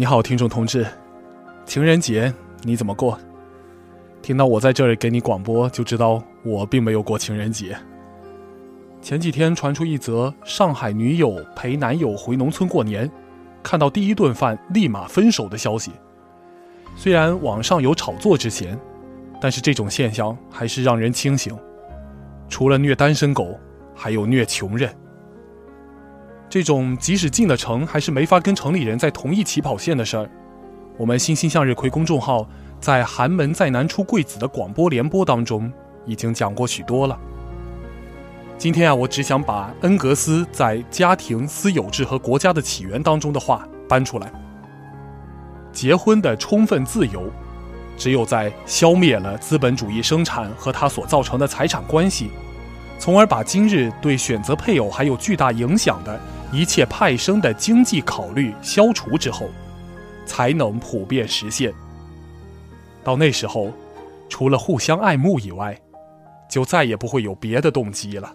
你好，听众同志，情人节你怎么过？听到我在这儿给你广播，就知道我并没有过情人节。前几天传出一则上海女友陪男友回农村过年，看到第一顿饭立马分手的消息。虽然网上有炒作之嫌，但是这种现象还是让人清醒。除了虐单身狗，还有虐穷人。这种即使进了城，还是没法跟城里人在同一起跑线的事儿，我们欣欣向日葵公众号在“寒门再难出贵子”的广播联播当中已经讲过许多了。今天啊，我只想把恩格斯在《家庭、私有制和国家的起源》当中的话搬出来。结婚的充分自由，只有在消灭了资本主义生产和它所造成的财产关系，从而把今日对选择配偶还有巨大影响的一切派生的经济考虑消除之后，才能普遍实现。到那时候，除了互相爱慕以外，就再也不会有别的动机了。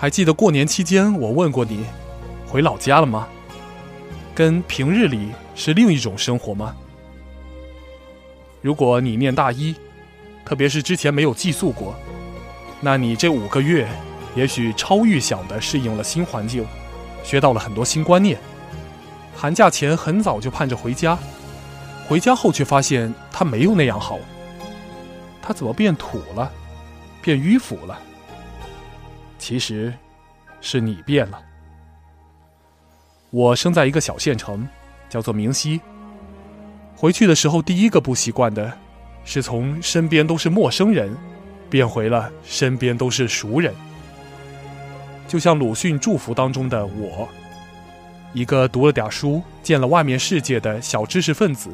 还记得过年期间我问过你，回老家了吗？跟平日里是另一种生活吗？如果你念大一，特别是之前没有寄宿过，那你这五个月也许超预想的适应了新环境，学到了很多新观念。寒假前很早就盼着回家，回家后却发现他没有那样好。他怎么变土了，变迂腐了？其实，是你变了。我生在一个小县城，叫做明溪。回去的时候，第一个不习惯的，是从身边都是陌生人，变回了身边都是熟人。就像鲁迅祝福当中的我，一个读了点书、见了外面世界的小知识分子，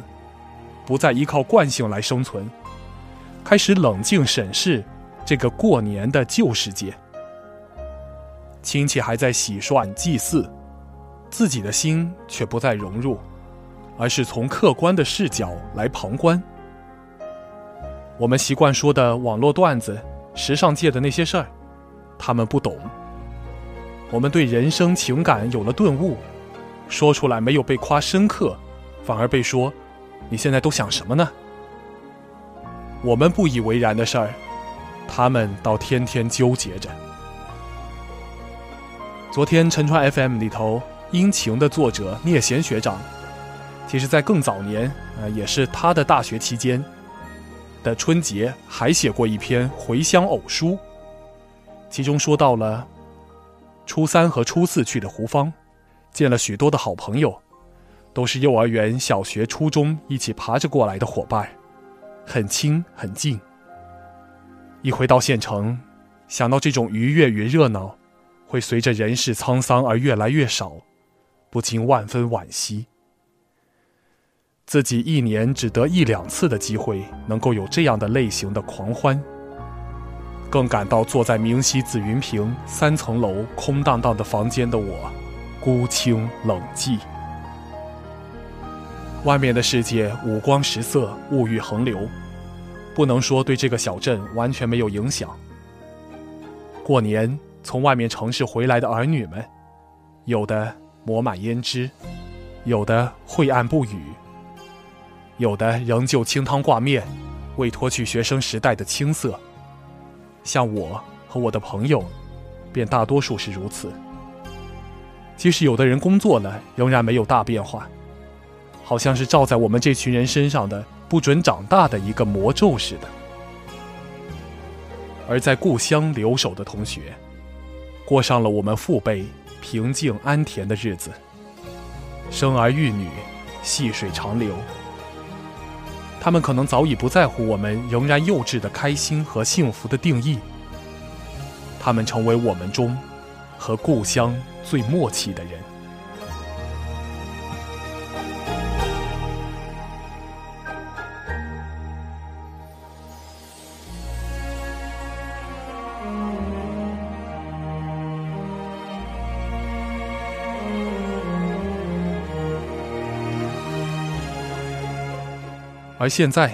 不再依靠惯性来生存，开始冷静审视这个过年的旧世界。亲戚还在洗涮祭祀，自己的心却不再融入，而是从客观的视角来旁观。我们习惯说的网络段子、时尚界的那些事儿，他们不懂。我们对人生情感有了顿悟，说出来没有被夸深刻，反而被说：“你现在都想什么呢？”我们不以为然的事儿，他们倒天天纠结着。昨天陈川 FM 里头，殷勤的作者聂贤学长，其实在更早年，呃，也是他的大学期间的春节，还写过一篇回乡偶书，其中说到了初三和初四去的胡芳，见了许多的好朋友，都是幼儿园、小学、初中一起爬着过来的伙伴，很亲很近。一回到县城，想到这种愉悦与热闹。会随着人世沧桑而越来越少，不禁万分惋惜。自己一年只得一两次的机会，能够有这样的类型的狂欢，更感到坐在明溪紫云坪三层楼空荡荡的房间的我，孤清冷寂。外面的世界五光十色，物欲横流，不能说对这个小镇完全没有影响。过年。从外面城市回来的儿女们，有的抹满胭脂，有的晦暗不语，有的仍旧清汤挂面，未脱去学生时代的青涩。像我和我的朋友，便大多数是如此。即使有的人工作了，仍然没有大变化，好像是罩在我们这群人身上的不准长大的一个魔咒似的。而在故乡留守的同学。过上了我们父辈平静安恬的日子，生儿育女，细水长流。他们可能早已不在乎我们仍然幼稚的开心和幸福的定义。他们成为我们中和故乡最默契的人。而现在，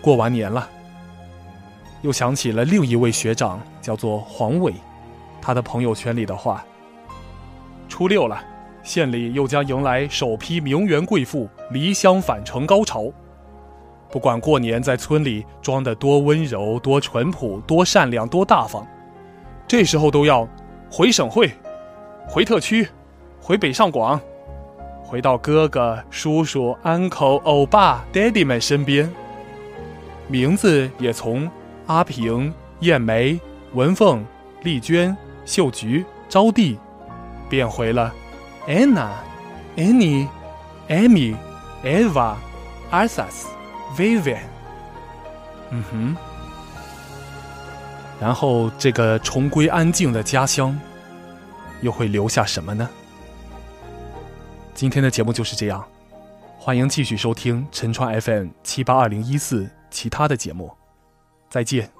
过完年了，又想起了另一位学长，叫做黄伟，他的朋友圈里的话：初六了，县里又将迎来首批名媛贵妇离乡返程高潮。不管过年在村里装得多温柔、多淳朴、多善良、多大方，这时候都要回省会、回特区、回北上广，回到哥哥、叔叔、uncle、欧巴、daddy 们身边。名字也从阿平、燕梅、文凤、丽娟、秀菊、招娣，变回了 Anna、Annie、Amy、Eva、Arsas。Vivian，嗯哼，然后这个重归安静的家乡，又会留下什么呢？今天的节目就是这样，欢迎继续收听陈川 FM 七八二零一四其他的节目，再见。